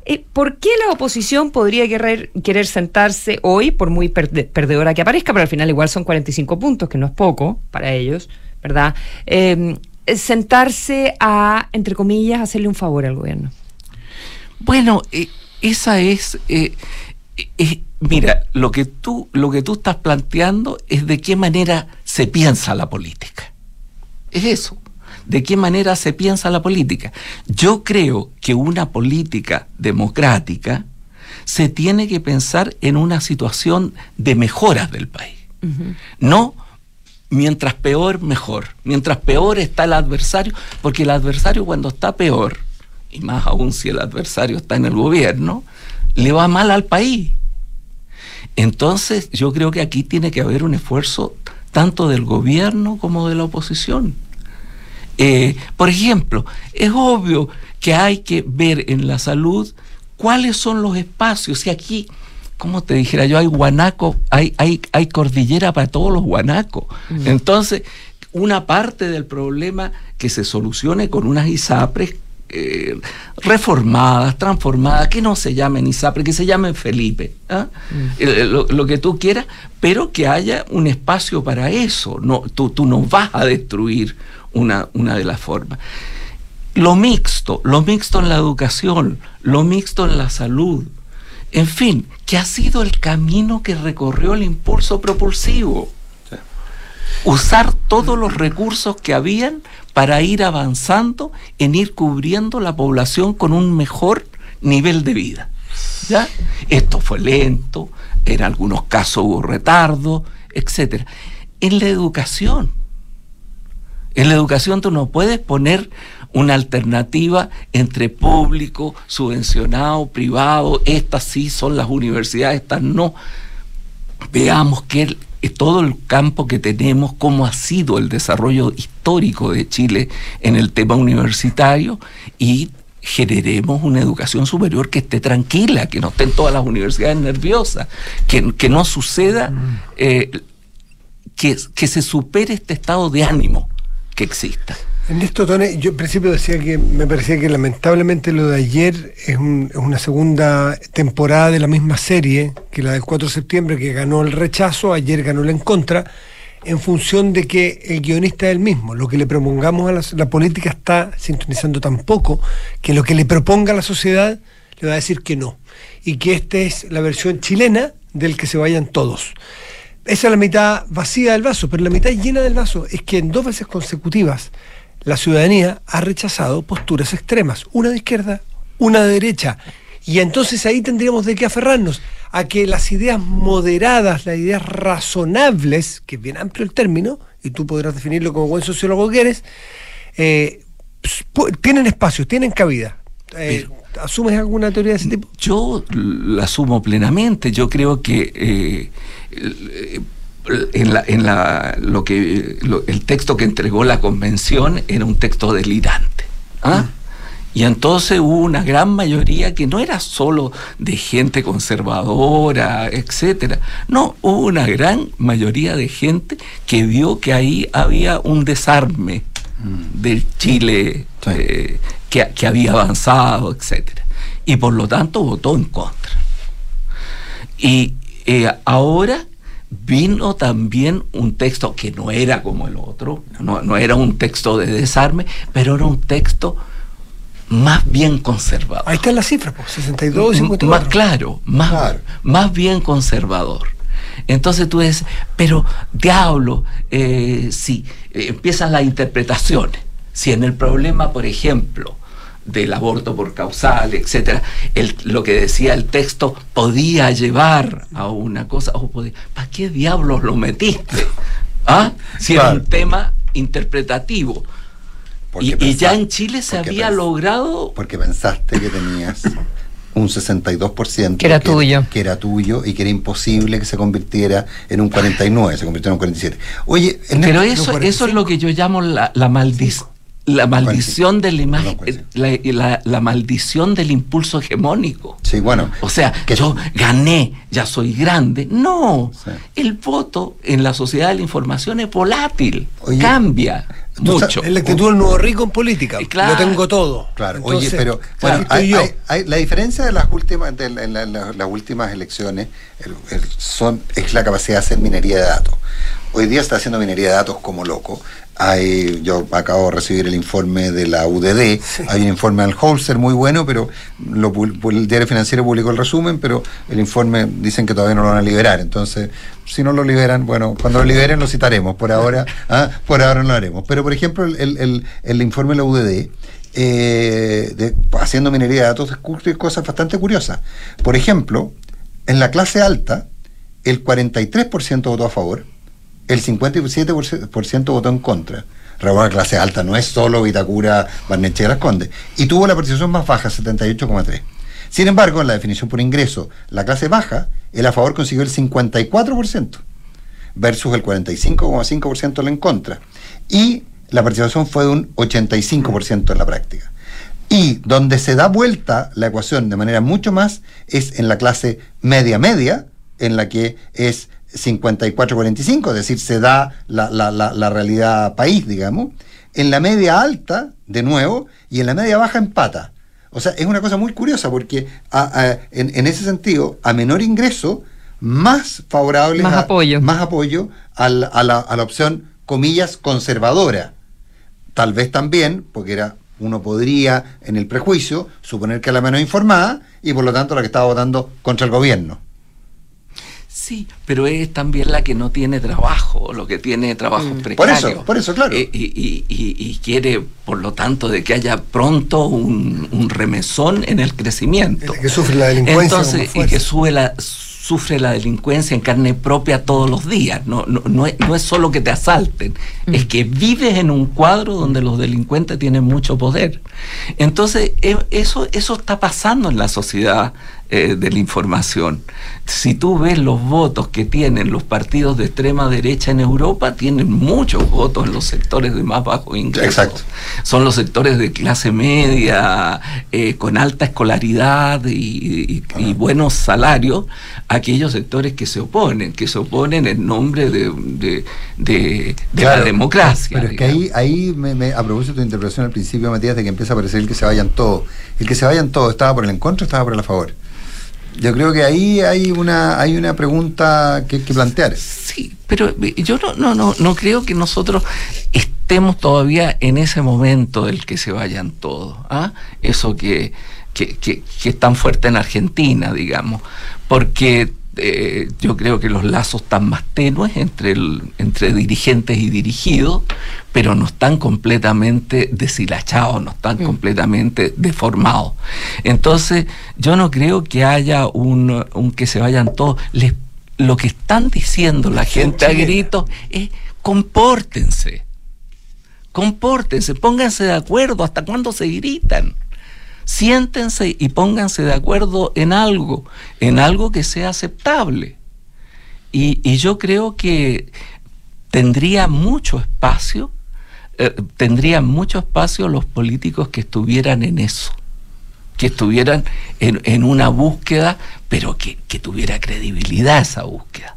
Eh, ¿Por qué la oposición podría querer, querer sentarse hoy, por muy perde, perdedora que aparezca, pero al final igual son 45 puntos, que no es poco para ellos, ¿verdad? Eh, sentarse a, entre comillas, hacerle un favor al gobierno?
Bueno, eh, esa es, eh, eh, mira, lo que tú, lo que tú estás planteando es de qué manera se piensa la política. Es eso. De qué manera se piensa la política. Yo creo que una política democrática se tiene que pensar en una situación de mejoras del país. Uh -huh. No mientras peor, mejor. Mientras peor está el adversario, porque el adversario cuando está peor, y más aún si el adversario está en el gobierno, le va mal al país. Entonces yo creo que aquí tiene que haber un esfuerzo tanto del gobierno como de la oposición. Eh, por ejemplo, es obvio que hay que ver en la salud cuáles son los espacios. Y aquí como te dijera yo, hay guanaco, hay, hay, hay cordillera para todos los guanacos. Mm. Entonces, una parte del problema que se solucione con unas ISAPRES eh, reformadas, transformadas, que no se llamen ISAPRES, que se llamen Felipe, ¿ah? mm. lo, lo, que tú quieras, pero que haya un espacio para eso. No, tú, tú no vas a destruir una, una de las formas. Lo mixto, lo mixto en la educación, lo mixto en la salud, en fin, que ha sido el camino que recorrió el impulso propulsivo. Sí. Usar todos los recursos que habían para ir avanzando en ir cubriendo la población con un mejor nivel de vida. ¿Ya? Esto fue lento, en algunos casos hubo retardo, etc. En la educación, en la educación tú no puedes poner una alternativa entre público, subvencionado, privado, estas sí son las universidades, estas no. Veamos que el, todo el campo que tenemos, cómo ha sido el desarrollo histórico de Chile en el tema universitario y generemos una educación superior que esté tranquila, que no estén todas las universidades nerviosas, que, que no suceda, eh, que, que se supere este estado de ánimo que exista.
En esto, Tone, yo en principio decía que me parecía que lamentablemente lo de ayer es, un, es, una segunda temporada de la misma serie que la del 4 de septiembre, que ganó el rechazo, ayer ganó el en contra, en función de que el guionista es el mismo. Lo que le propongamos a la, la política está sintonizando tan poco que lo que le proponga a la sociedad le va a decir que no. Y que esta es la versión chilena del que se vayan todos. Esa es la mitad vacía del vaso, pero la mitad llena del vaso es que en dos veces consecutivas la ciudadanía ha rechazado posturas extremas, una de izquierda, una de derecha. Y entonces ahí tendríamos de qué aferrarnos a que las ideas moderadas, las ideas razonables, que es bien amplio el término, y tú podrás definirlo como buen sociólogo que eres, eh, tienen espacio, tienen cabida. Eh, ¿Asumes alguna teoría de ese tipo?
Yo la asumo plenamente. Yo creo que eh, en, la, en la, lo que, lo, el texto que entregó la convención era un texto delirante. ¿ah? Mm. Y entonces hubo una gran mayoría que no era solo de gente conservadora, etcétera. No, hubo una gran mayoría de gente que vio que ahí había un desarme mm. del Chile sí. eh, que, que, había avanzado, etcétera. Y por lo tanto votó en contra. Y eh, ahora vino también un texto que no era como el otro, no, no, era un texto de desarme, pero era un texto más bien conservador.
Ahí está la cifra, pues, 62 y 54.
Más claro, más, claro. más bien conservador. Entonces tú dices, pero diablo, eh, si eh, empiezan las interpretaciones, si en el problema, por ejemplo, del aborto por causal, etcétera, el, lo que decía el texto podía llevar a una cosa, o podía, ¿para qué diablos lo metiste? [LAUGHS] ¿Ah? Si era un tema interpretativo. Y, ya en Chile se había
pens-
logrado
Porque pensaste que tenías un 62%
Que era tuyo.
que era tuyo y que era imposible que se convirtiera en un 49, se convirtió en un 47. Oye, Ernesto,
Pero
no,
eso,
45.
eso es lo que yo llamo la, la maldición. La maldición de la imagen,
Perdón,
la, la- la maldición del impulso hegemónico.
Sí, bueno.
O sea,
que-
yo gané, ya soy grande. No,
Sí.
el voto en la sociedad de la información es volátil,
Oye,
cambia mucho.
Es la actitud del nuevo rico en política.
Claro.
Lo tengo todo.
Claro,
Entonces,
oye, pero bueno, hay-
yo.
hay- hay- la diferencia de las últimas de la- en la- la- las últimas elecciones el- el- son es la capacidad de hacer minería de datos. Hoy día está haciendo minería de datos como loco. Hay, yo acabo de recibir el informe de la UDD, hay un informe al Holzer muy bueno, pero lo, el diario financiero publicó el resumen, pero el informe dicen que todavía no lo van a liberar. Entonces, si no lo liberan, bueno, cuando lo liberen lo citaremos. Por ahora, [LAUGHS] ah, por ahora no lo haremos. Pero por ejemplo, el, el- el- el informe de la UDD eh, de- haciendo minería de datos descubre cosas bastante curiosas. Por ejemplo, en la clase alta, el 43% votó a favor, el 57% votó en contra. La clase alta no es solo Vitacura, Barnechea Condes. Y tuvo la participación más baja, 78,3. Sin embargo, en la definición por ingreso, la clase baja, el a favor consiguió el 54% versus el 45,5% el en contra. Y la participación fue de un 85% en la práctica. Y donde se da vuelta la ecuación de manera mucho más es en la clase media-media, en la que es 54-45, es decir, se da la, la- la- la realidad país, digamos. En la media alta, de nuevo, y en la media baja empata. O sea, es una cosa muy curiosa porque a- a- en, en ese sentido, a menor ingreso, más favorable
Más
a-
apoyo.
más apoyo al- a, la, a la opción, comillas, conservadora. Tal vez también, porque era uno podría, en el prejuicio, suponer que era la menos informada y por lo tanto la que estaba votando contra el gobierno.
Sí, pero es también la que no tiene trabajo, lo que tiene trabajo
Por
precario.
eso, por eso, claro.
Eh, y, y- y- y quiere, por lo tanto, de que haya pronto un, un remesón en el crecimiento.
Que sufre la delincuencia
Entonces, y que sube la, sufre la delincuencia en carne propia todos los días. No, no, no, es, no es solo que te asalten, es que vives en un cuadro donde los delincuentes tienen mucho poder. Entonces, e- eso, eso está pasando en la sociedad eh, de la información. Si tú ves los votos que tienen los partidos de extrema derecha en Europa, tienen muchos votos en los sectores de más bajo ingreso.
Exacto.
Son los sectores de clase media, eh, con alta escolaridad y, y- y buenos salarios, aquellos sectores que se oponen, que se oponen en nombre de, de- de- de
Claro,
la democracia.
Pero es que ahí, ahí me, me- a propósito de tu interpretación al principio, Matías, de que empieza a aparecer el que se vayan todos. El que se vayan todos, ¿estaba por el en contra o estaba por el a favor? Yo creo que ahí hay una, hay una pregunta que, que plantear.
Sí, pero eh, yo no, no, no, no creo que nosotros estemos todavía en ese momento del que se vayan todos. ¿ah? Eso que, que, que- que es tan fuerte en Argentina, digamos. Porque eh, yo creo que los lazos están más tenues entre, el- entre dirigentes y dirigidos, pero no están completamente deshilachados, no están completamente deformados. Entonces, yo no creo que haya un, un que se vayan todos. Les- lo que están diciendo la gente a gritos es compórtense, compórtense, pónganse de acuerdo, hasta cuándo se gritan. Siéntense y pónganse de acuerdo en algo, en algo que sea aceptable. Y, y yo creo que tendría mucho espacio, eh, tendrían mucho espacio los políticos que estuvieran en eso, que estuvieran en, en una búsqueda, pero que, que tuviera credibilidad esa búsqueda.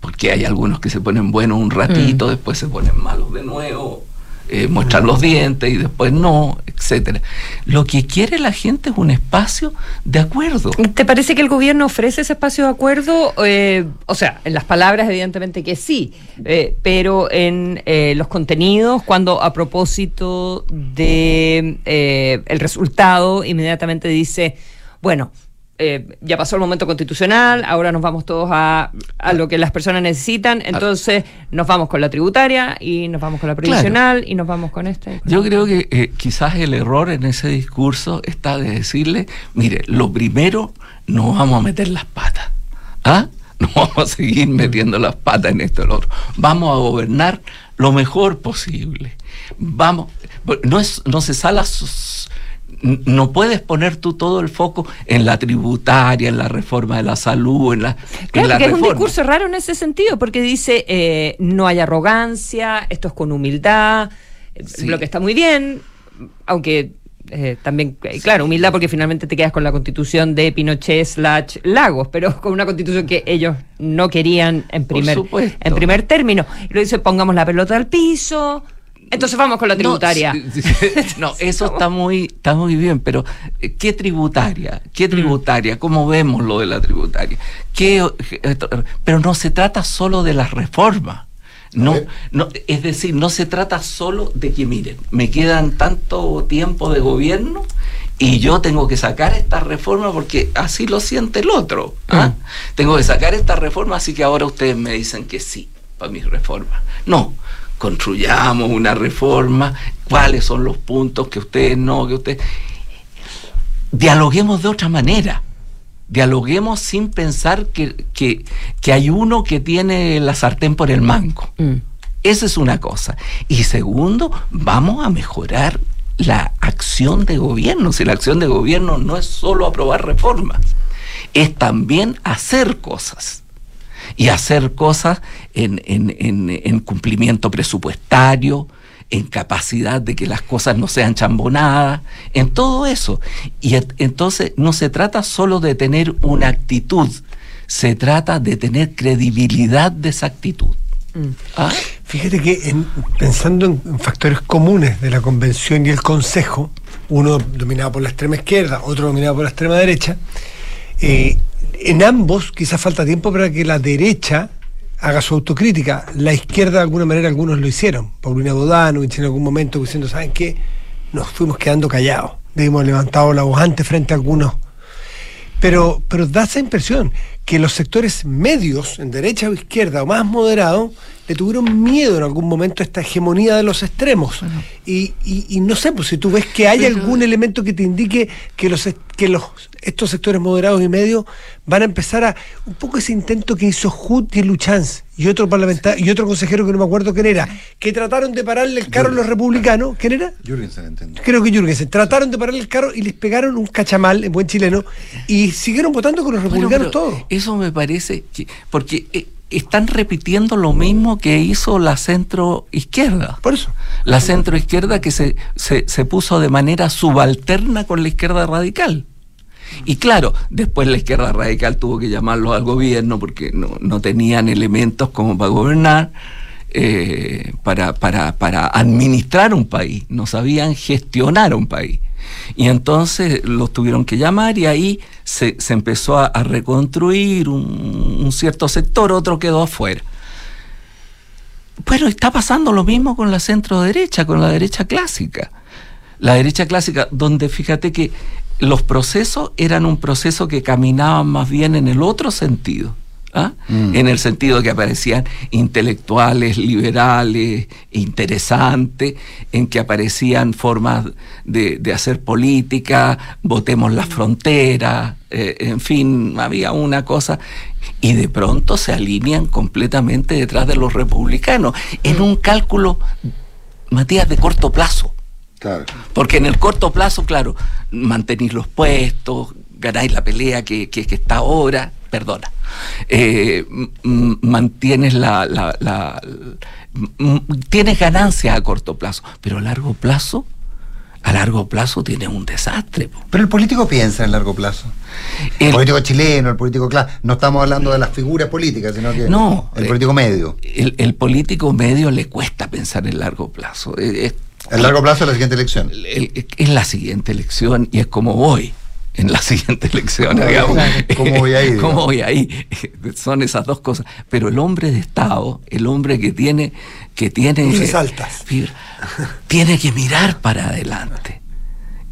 Porque hay algunos que se ponen buenos un ratito,
Mm.
después se ponen malos de nuevo, eh, los dientes y después no, etcétera. Lo que quiere la gente es un espacio de acuerdo.
¿Te parece que el gobierno ofrece ese espacio de acuerdo? Eh, o sea, en las palabras evidentemente que sí, eh, pero en eh, los contenidos, cuando a propósito de eh, el resultado inmediatamente dice, bueno, eh, ya pasó el momento constitucional, ahora nos vamos todos a, a lo que las personas necesitan, entonces nos vamos con la tributaria y nos vamos con la previsional y nos vamos con este.
Yo creo que eh, quizás el error en ese discurso está de decirle, mire, lo primero, nos vamos a meter las patas. ¿Ah? [LAUGHS] Nos vamos a seguir metiendo las patas en esto y lo otro. Vamos a gobernar lo mejor posible. Vamos, no, es, no se sala no puedes poner tú todo el foco en la tributaria, en la reforma de la salud, en la,
claro, es un discurso raro en ese sentido, porque dice eh, no hay arrogancia, esto es con humildad, lo que está muy bien, aunque eh, también, eh, claro, humildad porque finalmente te quedas con la constitución de Pinochet slash Lagos, pero [LAUGHS] con una constitución que ellos no querían en primer, en primer término. Y lo dice, pongamos la pelota al piso, entonces vamos con la tributaria. [LAUGHS]
No, eso está muy, está muy bien, pero eh, ¿qué tributaria? ¿Qué mm. tributaria? ¿Cómo vemos lo de la tributaria? ¿Qué, pero no se trata solo de las reformas. No, no, es decir, no se trata solo de que, miren, me quedan tanto tiempo de gobierno y yo tengo que sacar esta reforma porque así lo siente el otro. ¿ah? Mm. Tengo que sacar esta reforma, así que ahora ustedes me dicen que sí para mi reforma. No, construyamos una reforma, cuáles son los puntos que ustedes no, que ustedes... Dialoguemos de otra manera. Dialoguemos sin pensar que, que, hay uno que tiene la sartén por el mango. Mm. Esa es una cosa. Y segundo, vamos a mejorar la acción de gobierno. Si la acción de gobierno no es solo aprobar reformas, es también hacer cosas y hacer cosas en, en, cumplimiento presupuestario, en capacidad de que las cosas no sean chambonadas, en todo eso. Y entonces no se trata solo de tener una actitud, se trata de tener credibilidad de esa actitud.
Mm. ¿Ah? Fíjate que pensando en, factores comunes de la convención y el consejo, uno dominado por la extrema izquierda, otro dominado por la extrema derecha, eh, en ambos quizás falta tiempo para que la derecha haga su autocrítica. La izquierda de alguna manera algunos lo hicieron. Paulina Bodanovich en algún momento diciendo, ¿saben qué? Nos fuimos quedando callados. Hemos levantado la voz antes frente a algunos. Pero, pero da esa impresión que los sectores medios, en derecha o izquierda, o más moderados, le tuvieron miedo en algún momento a esta hegemonía de los extremos. Y, y, no sé, pues si tú ves que hay algún elemento que te indique que los que los estos sectores moderados y medios van a empezar a un poco ese intento que hizo Hood y Luchanz y otro parlamentario y otro consejero que no me acuerdo quién era, que trataron de pararle el carro a los republicanos, ¿quién era?
Jürgensen, entiendo.
Creo que Jürgensen, trataron de pararle el carro y les pegaron un cachamal en buen chileno y siguieron votando con los republicanos todos.
Eso me parece que porque eh, están repitiendo lo mismo que hizo la centro izquierda.
Por eso.
La centro izquierda que se, se, puso de manera subalterna con la izquierda radical. Y claro, después la izquierda radical tuvo que llamarlo al gobierno porque no, no tenían elementos como para gobernar, eh, para, para, para administrar un país, no sabían gestionar un país. Y entonces los tuvieron que llamar y ahí se, empezó a, reconstruir un, cierto sector, otro quedó afuera. Bueno, está pasando lo mismo con la centro derecha, con la derecha clásica. La derecha clásica, donde fíjate que los procesos eran un proceso que caminaban más bien en el otro sentido. ¿ah? Mm. en el sentido que aparecían intelectuales, liberales, interesantes, en que aparecían formas de, hacer política, votemos las fronteras, eh, en fin, había una cosa, y de pronto se alinean completamente detrás de los republicanos, en un cálculo, Matías, de corto plazo. Porque en el corto plazo, claro, mantenéis los puestos, ganáis la pelea que, que, que está ahora, perdona, eh, mantienes la, la, tienes ganancias a corto plazo, pero a largo plazo, a largo plazo tienes un desastre.
Pero el político piensa en largo plazo. El, político chileno, el político claro, no estamos hablando de las figuras políticas, sino que
no,
el político medio.
El, político medio le cuesta pensar en largo plazo.
El largo plazo es la siguiente elección.
Es la siguiente elección y es como voy en la [LAUGHS] siguiente elección, digamos.
¿Cómo voy ahí? [LAUGHS]
¿Cómo voy ahí? [LAUGHS] Son esas dos cosas. Pero el hombre de Estado, el hombre que tiene... Que tiene
altas.
tiene que mirar para adelante.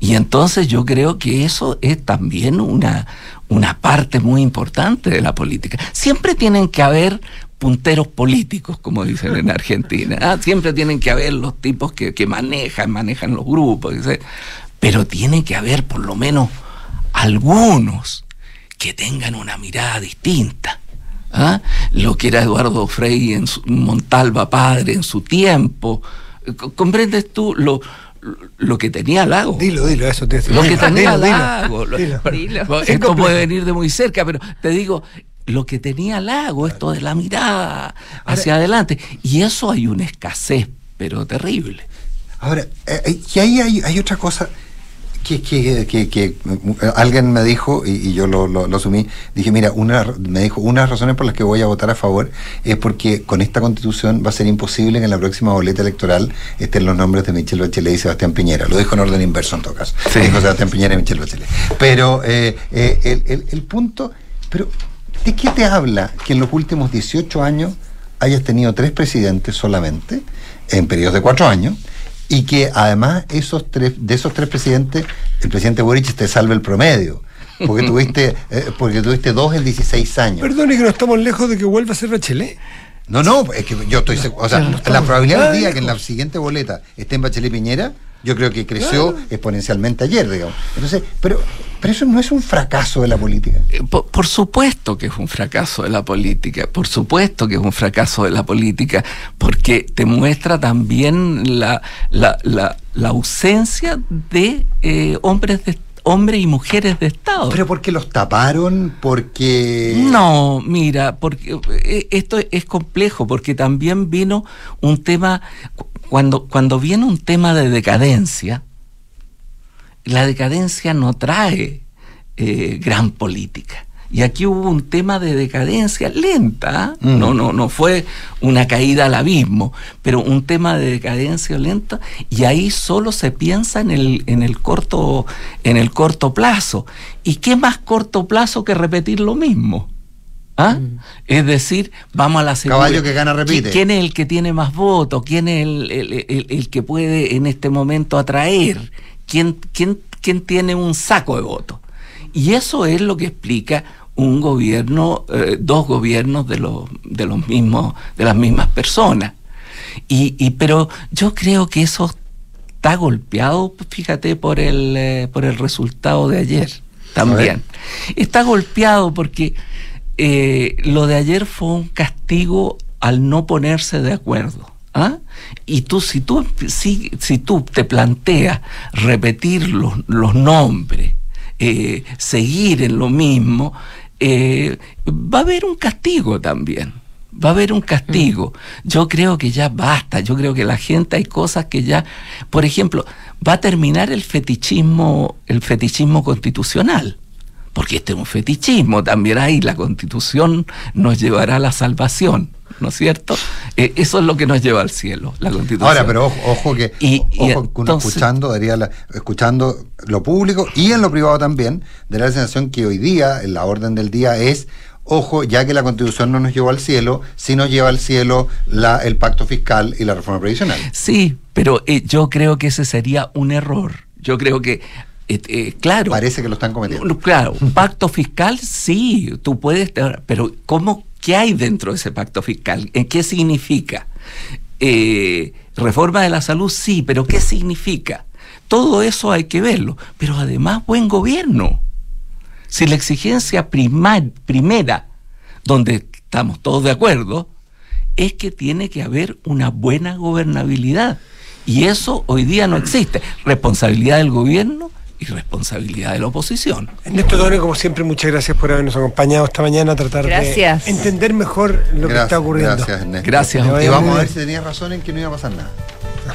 Y entonces yo creo que eso es también una, una parte muy importante de la política. Siempre tienen que haber punteros políticos, como dicen en Argentina. Ah, siempre tienen que haber los tipos que, que manejan, manejan los grupos. Pero tiene que haber por lo menos algunos que tengan una mirada distinta. ¿ah? lo que era Eduardo Frei en su, Montalva padre en su tiempo. ¿Comprendes tú lo, lo que tenía Lago?
Dilo, dilo, eso te
Lo que tenía Lago.
dilo.
Dilo. Esto puede venir de muy cerca, pero te digo, lo que tenía Lago, esto de la mirada hacia adelante. Y eso hay una escasez, pero terrible.
Ahora, eh, y ahí hay, hay otra cosa que, que, que, que alguien me dijo, y, y yo lo, lo, lo, asumí, dije, mira, una, me dijo, una de las razones por las que voy a votar a favor es porque con esta constitución va a ser imposible que en la próxima boleta electoral estén los nombres de Michelle Bachelet y Sebastián Piñera. Lo dijo en orden inverso en todo caso.
Sí.
Dijo Sebastián Piñera y Michelle Bachelet. Pero eh, eh, el, el, el punto, pero ¿de qué te habla que en los últimos 18 años hayas tenido tres presidentes solamente, en periodos de cuatro años? Y que además esos tres, de esos tres presidentes, el presidente Boric te salve el promedio. Porque [LAUGHS] tuviste, eh, porque tuviste dos en 16 años.
Perdone que no estamos lejos de que vuelva a ser Bachelet.
No, no, es que yo estoy seguro. O sea, no la probabilidad del día que en la siguiente boleta esté en Bachelet Piñera, yo creo que creció claro. exponencialmente ayer, digamos. Entonces, pero, pero eso no es un fracaso de la política.
Por, por, supuesto que es un fracaso de la política, por supuesto que es un fracaso de la política, porque te muestra también la, la, la, la ausencia de eh, hombres de hombres y mujeres de Estado.
Pero porque los taparon, porque...
No, mira, porque eh, esto es complejo, porque también vino un tema, cuando, cuando viene un tema de decadencia, la decadencia no trae eh, gran política. Y aquí hubo un tema de decadencia lenta, mm. no, no, no fue una caída al abismo, pero un tema de decadencia lenta, y ahí solo se piensa en el, en el corto, en el corto plazo. ¿Y qué más corto plazo que repetir lo mismo? ¿Ah? Mm. Es decir, vamos a la
segunda. Caballo que gana repite.
¿Quién es el que tiene más votos? ¿Quién es el, el, el, el que puede en este momento atraer? ¿Quién, quién, quién tiene un saco de votos? Y eso es lo que explica un gobierno, eh, dos gobiernos de los, de los mismos, de las mismas personas. Y, y, pero yo creo que eso está golpeado, fíjate, por el, eh, por el resultado de ayer también. Está golpeado porque eh, lo de ayer fue un castigo al no ponerse de acuerdo. ¿Ah? Y tú, si tú, si, si tú te planteas repetir los, los nombres, eh, seguir en lo mismo, eh, va a haber un castigo también. Va a haber un castigo. Yo creo que ya basta. Yo creo que la gente hay cosas que ya, por ejemplo, va a terminar el fetichismo, el fetichismo constitucional. Porque este es un fetichismo también ahí. La constitución nos llevará a la salvación. ¿no es cierto? Eh, eso es lo que nos lleva al cielo, la constitución.
Ahora, pero ojo, ojo que, y, y ojo, entonces, escuchando, daría la, escuchando lo público y en lo privado también, daría la sensación que hoy día, en la orden del día es ojo, ya que la constitución no nos llevó al cielo, sí nos lleva al cielo la, el pacto fiscal y la reforma previsional.
Sí, pero eh, yo creo que ese sería un error. Yo creo que eh, eh, claro.
Parece que lo están cometiendo.
Claro, un pacto fiscal sí, tú puedes, pero ¿cómo, ¿qué hay dentro de ese pacto fiscal? ¿En qué significa? Eh, reforma de la salud sí, pero ¿qué significa? Todo eso hay que verlo, pero además buen gobierno. Si la exigencia primar, primera, donde estamos todos de acuerdo, es que tiene que haber una buena gobernabilidad. Y eso hoy día no existe. Responsabilidad del gobierno y responsabilidad de la oposición.
Ernesto Tone, como siempre, muchas gracias por habernos acompañado esta mañana a tratar
gracias.
de entender mejor lo gracias, que está ocurriendo.
Gracias, Ernesto.
Gracias.
Y vamos a ver si tenías razón en que no iba a pasar nada.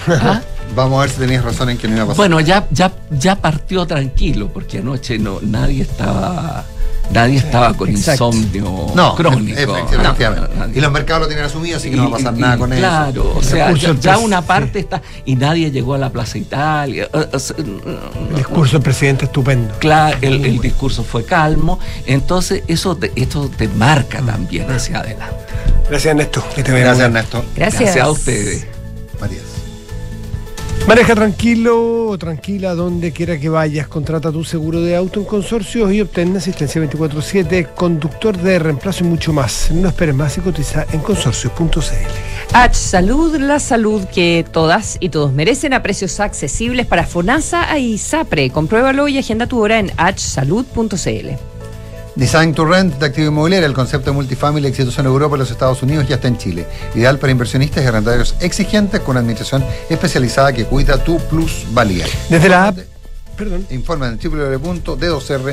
¿Ah? Vamos a ver si tenías razón en que no iba a pasar.
Bueno, ya, ya, ya partió tranquilo, porque anoche no, nadie estaba Nadie estaba con Exacto. insomnio
no,
crónico.
Efectivamente. No, no, y los mercados lo tienen asumido, así que y, no va a pasar
y,
nada con
claro,
eso.
Claro, o sea, ya, ya, una parte está. Y nadie llegó a la Plaza Italia. O sea,
el discurso del presidente estupendo.
Claro, el, el discurso fue calmo. Entonces, eso te, esto te marca también hacia adelante.
Gracias, Ernesto.
Que te Gracias, Ernesto.
Gracias. Gracias a ustedes.
Matías.
Maneja tranquilo o tranquila donde quiera que vayas. Contrata tu seguro de auto en consorcios y obtén asistencia 24-7, conductor de reemplazo y mucho más. No esperes más y cotiza en consorcios.cl.
H Salud, la salud que todas y todos merecen a precios accesibles para FONASA y SAPRE. Compruébalo y agenda tu hora en hsalud.cl.
Design to Rent de activo inmobiliario, el concepto de multifamily exitoso en Europa y los Estados Unidos ya está en Chile. Ideal para inversionistas y arrendatarios exigentes con una administración especializada que cuida tu plusvalía.
Desde la app, perdón,
Informa en www.d2r.cl.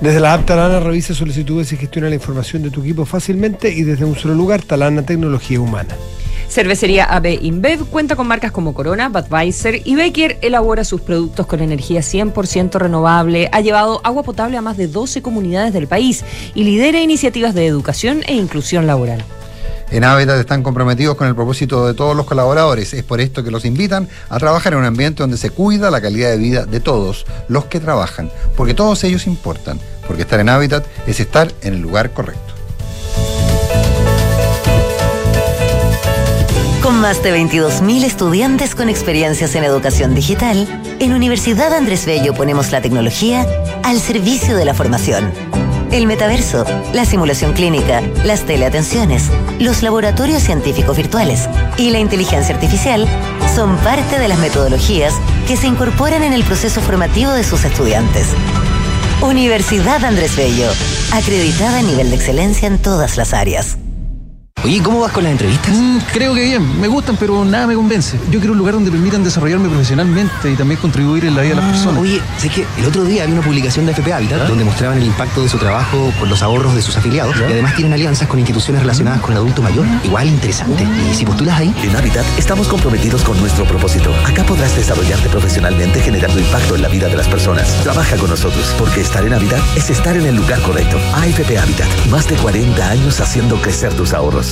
desde la app Talana revisa solicitudes y gestiona la información de tu equipo fácilmente y desde un solo lugar, Talana Tecnología Humana.
Cervecería AB InBev cuenta con marcas como Corona, Budweiser y Becker elabora sus productos con energía 100% renovable, ha llevado agua potable a más de 12 comunidades del país y lidera iniciativas de educación e inclusión laboral.
En Habitat están comprometidos con el propósito de todos los colaboradores. Es por esto que los invitan a trabajar en un ambiente donde se cuida la calidad de vida de todos los que trabajan, porque todos ellos importan, porque estar en Habitat es estar en el lugar correcto.
Con más de 22.000 estudiantes con experiencias en educación digital, en Universidad Andrés Bello ponemos la tecnología al servicio de la formación. El metaverso, la simulación clínica, las teleatenciones, los laboratorios científicos virtuales y la inteligencia artificial son parte de las metodologías que se incorporan en el proceso formativo de sus estudiantes. Universidad Andrés Bello, acreditada a nivel de excelencia en todas las áreas.
Oye, ¿cómo vas con las entrevistas?
Mm, creo que bien, me gustan, pero nada me convence. Yo quiero un lugar donde permitan desarrollarme profesionalmente y también contribuir en la vida de las personas.
Oye, sé que el otro día había una publicación de FP Habitat donde mostraban el impacto de su trabajo con los ahorros de sus afiliados y además tienen alianzas con instituciones relacionadas con el adulto mayor. Igual interesante. Y si postulas ahí,
En Habitat estamos comprometidos con nuestro propósito. Acá podrás desarrollarte profesionalmente generando impacto en la vida de las personas. Trabaja con nosotros, porque estar en Habitat es estar en el lugar correcto. AFP Habitat, más de 40 años haciendo crecer tus ahorros.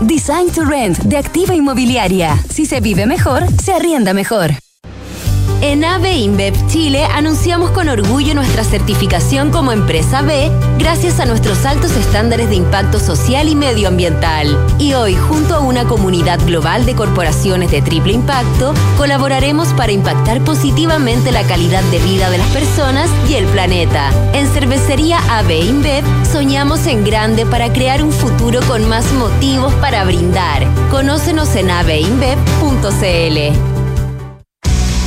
Design to Rent de Activa Inmobiliaria. Si se vive mejor, se arrienda mejor. En AVE InBev Chile anunciamos con orgullo nuestra certificación como empresa B gracias a nuestros altos estándares de impacto social y medioambiental. Y hoy, junto a una comunidad global de corporaciones de triple impacto, colaboraremos para impactar positivamente la calidad de vida de las personas y el planeta. En Cervecería AVE InBev soñamos en grande para crear un futuro con más motivos para brindar. Conócenos en aveinbev.cl.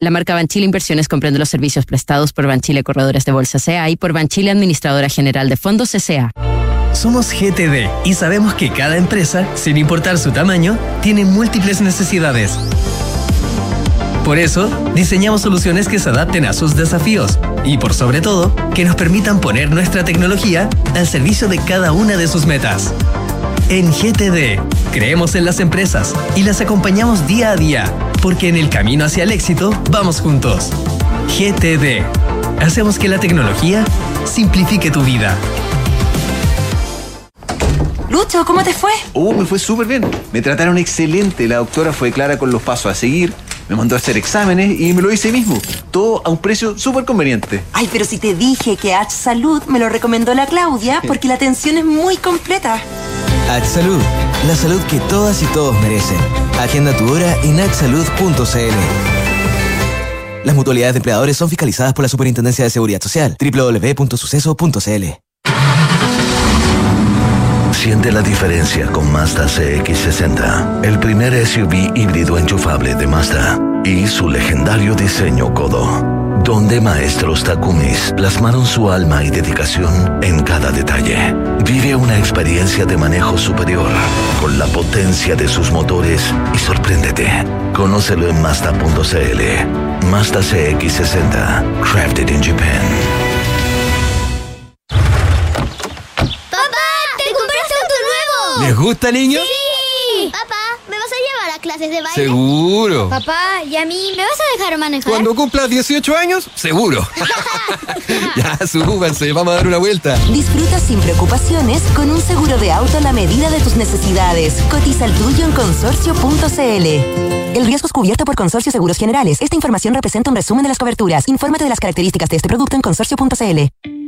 La marca Banchile Inversiones comprende los servicios prestados por Banchile Corredores de Bolsa CA y por Banchile Administradora General de Fondos CA.
Somos GTD y sabemos que cada empresa, sin importar su tamaño, tiene múltiples necesidades. Por eso, diseñamos soluciones que se adapten a sus desafíos y, por sobre todo, que nos permitan poner nuestra tecnología al servicio de cada una de sus metas. En GTD, creemos en las empresas y las acompañamos día a día, porque en el camino hacia el éxito vamos juntos. GTD, hacemos que la tecnología simplifique tu vida.
Lucho, ¿cómo te fue?
Oh, me fue súper bien. Me trataron excelente. La doctora fue clara con los pasos a seguir. Me mandó a hacer exámenes y me lo hice mismo. Todo a un precio súper conveniente.
Ay, pero si te dije que H Salud me lo recomendó la Claudia porque la atención es muy completa.
H Salud, la salud que todas y todos merecen. Agenda tu hora en hsalud.cl. Las mutualidades de empleadores son fiscalizadas por la Superintendencia de Seguridad Social. www.suceso.cl.
Siente la diferencia con Mazda CX60, el primer SUV híbrido enchufable de Mazda. y su legendario diseño Kodo donde maestros Takumis plasmaron su alma y dedicación en cada detalle. Vive una experiencia de manejo superior con la potencia de sus motores y sorpréndete. Conócelo en Mazda.cl. Mazda CX60, crafted in Japan.
¿Les gusta, niño?
¡Sí! Papá, ¿me vas a llevar a clases de baile?
Seguro.
Papá, ¿y a mí me vas a dejar manejar?
Cuando cumplas 18 años, seguro. [LAUGHS] [LAUGHS] ya, súbanse, vamos a dar una vuelta.
Disfruta sin preocupaciones con un seguro de auto a la medida de tus necesidades. Cotiza el tuyo en consorcio.cl. El riesgo es cubierto por Consorcio Seguros Generales. Esta información representa un resumen de las coberturas. Infórmate de las características de este producto en consorcio.cl.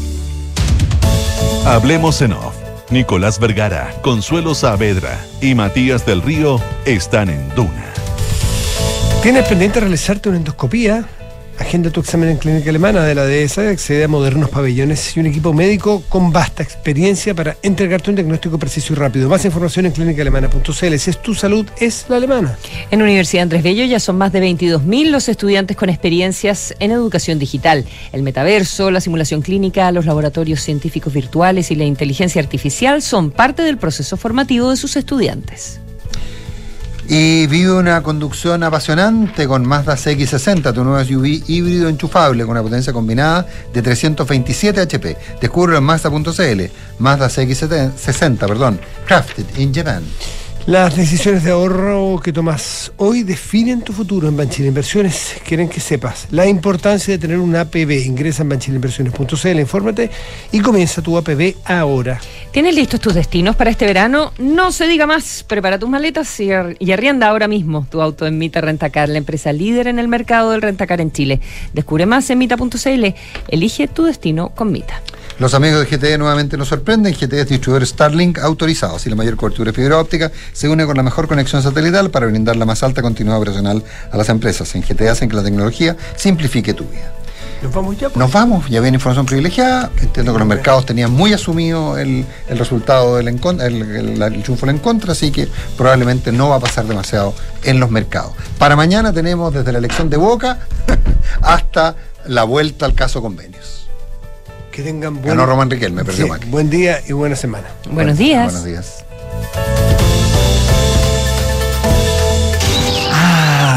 Hablemos en off. Nicolás Vergara, Consuelo Saavedra y Matías del Río están en Duna.
¿Tienes pendiente realizarte una endoscopía? Agenda tu examen en clínica alemana de la DESA, accede a modernos pabellones y un equipo médico con vasta experiencia para entregarte un diagnóstico preciso y rápido. Más información en clínicaalemana.cl. Si es tu salud, es la alemana.
En Universidad Andrés Bello ya son más de 22.000 los estudiantes con experiencias en educación digital. El metaverso, la simulación clínica, los laboratorios científicos virtuales y la inteligencia artificial son parte del proceso formativo de sus estudiantes.
Y vive una conducción apasionante con Mazda CX60, tu nuevo SUV híbrido enchufable con una potencia combinada de 327 HP. Descubre en Mazda.cl. Mazda CX60, perdón. Crafted in Japan.
Las decisiones de ahorro que tomas hoy definen tu futuro en Banchile Inversiones. Quieren que sepas la importancia de tener un APB. Ingresa en banchileinversiones.cl, infórmate y comienza tu APB ahora.
¿Tienes listos tus destinos para este verano? No se diga más. Prepara tus maletas y, ar- y arrienda ahora mismo tu auto en Mita Rentacar, la empresa líder en el mercado del rentacar en Chile. Descubre más en mita.cl. Elige tu destino con Mita.
Los amigos de GTE nuevamente nos sorprenden. GTE es distribuidor Starlink autorizado. Así la mayor cobertura de fibra óptica se une con la mejor conexión satelital para brindar la más alta continuidad operacional a las empresas. En GTE hacen que la tecnología simplifique tu vida.
Nos vamos ya. pues.
Nos vamos, ya viene información privilegiada. Entiendo que los mercados tenían muy asumido el, el resultado del el, el triunfo en contra, así que probablemente no va a pasar demasiado en los mercados. Para mañana tenemos desde la elección de Boca [LAUGHS] hasta la vuelta al caso convenios.
Que tengan buen,
Ganó Román Riquelme, perdió
Sí,
Macri.
buen día y buena semana.
Buenos días.
Buenos días.